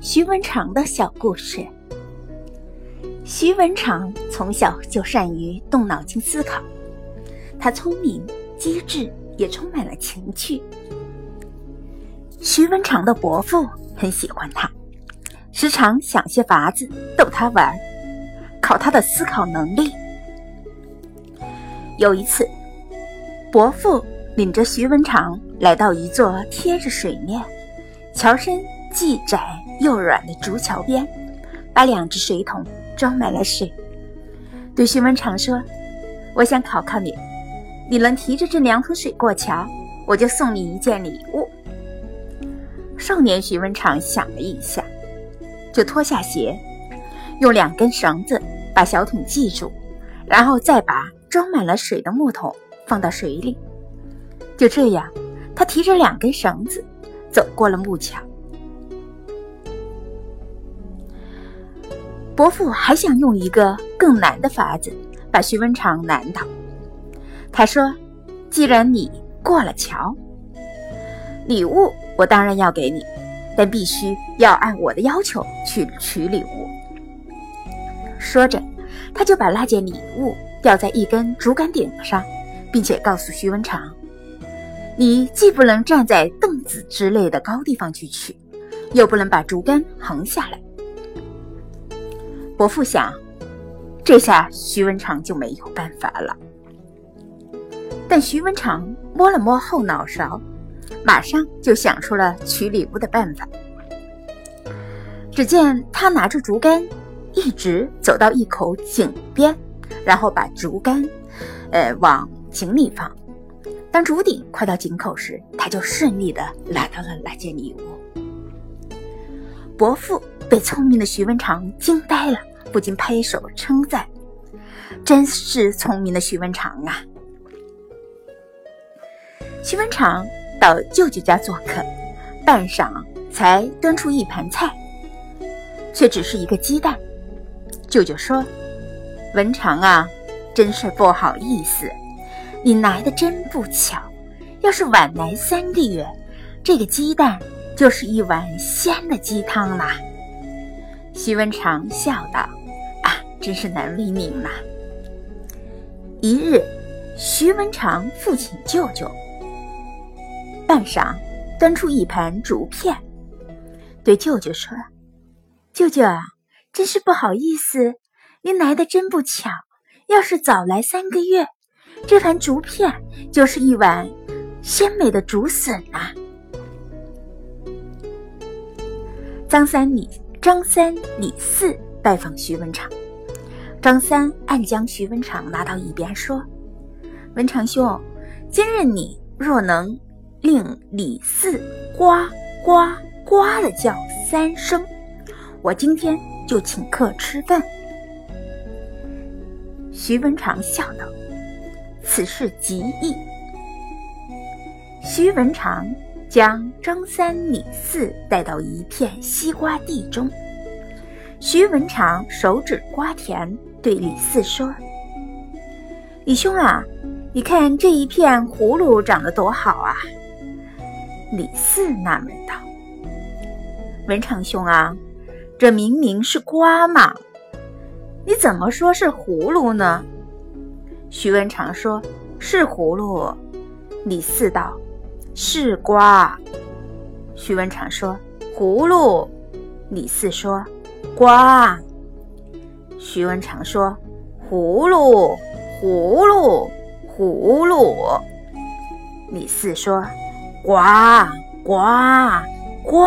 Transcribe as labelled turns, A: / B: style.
A: 徐文长的小故事。徐文长从小就善于动脑筋思考，他聪明、机智，也充满了情趣。徐文长的伯父很喜欢他，时常想些法子逗他玩，考他的思考能力。有一次，伯父领着徐文长来到一座贴着水面、桥身既窄又软的竹桥边，把两只水桶装满了水，对徐文长说：“我想考考你，你能提着这两桶水过桥，我就送你一件礼物。”少年徐文长想了一下，就脱下鞋，用两根绳子把小桶系住，然后再把装满了水的木桶放到水里。就这样，他提着两根绳子走过了木桥。伯父还想用一个更难的法子把徐文长难倒。他说：“既然你过了桥，礼物我当然要给你，但必须要按我的要求去取礼物。”说着，他就把那件礼物吊在一根竹竿顶上，并且告诉徐文长：“你既不能站在凳子之类的高地方去取，又不能把竹竿横下来。”伯父想，这下徐文长就没有办法了。但徐文长摸了摸后脑勺，马上就想出了取礼物的办法。只见他拿着竹竿，一直走到一口井边，然后把竹竿，呃，往井里放。当竹顶快到井口时，他就顺利的拿到了那件礼物。伯父被聪明的徐文长惊呆了。不禁拍手称赞：“真是聪明的徐文长啊！”徐文长到舅舅家做客，半晌才端出一盘菜，却只是一个鸡蛋。舅舅说：“文长啊，真是不好意思，你来的真不巧。要是晚来三个月，这个鸡蛋就是一碗鲜的鸡汤啦。”徐文长笑道。真是难为您了。一日，徐文长父亲舅舅半晌端出一盘竹片，对舅舅说：“舅舅啊，真是不好意思，您来的真不巧。要是早来三个月，这盘竹片就是一碗鲜美的竹笋啊。”张三李张三李四拜访徐文长。张三暗将徐文长拉到一边，说：“文长兄，今日你若能令李四呱呱呱的叫三声，我今天就请客吃饭。”徐文长笑道：“此事极易。”徐文长将张三李四带到一片西瓜地中，徐文长手指瓜田。对李四说：“李兄啊，你看这一片葫芦长得多好啊！”李四纳闷道：“文长兄啊，这明明是瓜嘛，你怎么说是葫芦呢？”徐文长说：“是葫芦。”李四道：“是瓜。”徐文长说：“葫芦。”李四说：“瓜。”徐文长说：“葫芦，葫芦，葫芦。”李四说：“呱呱呱。”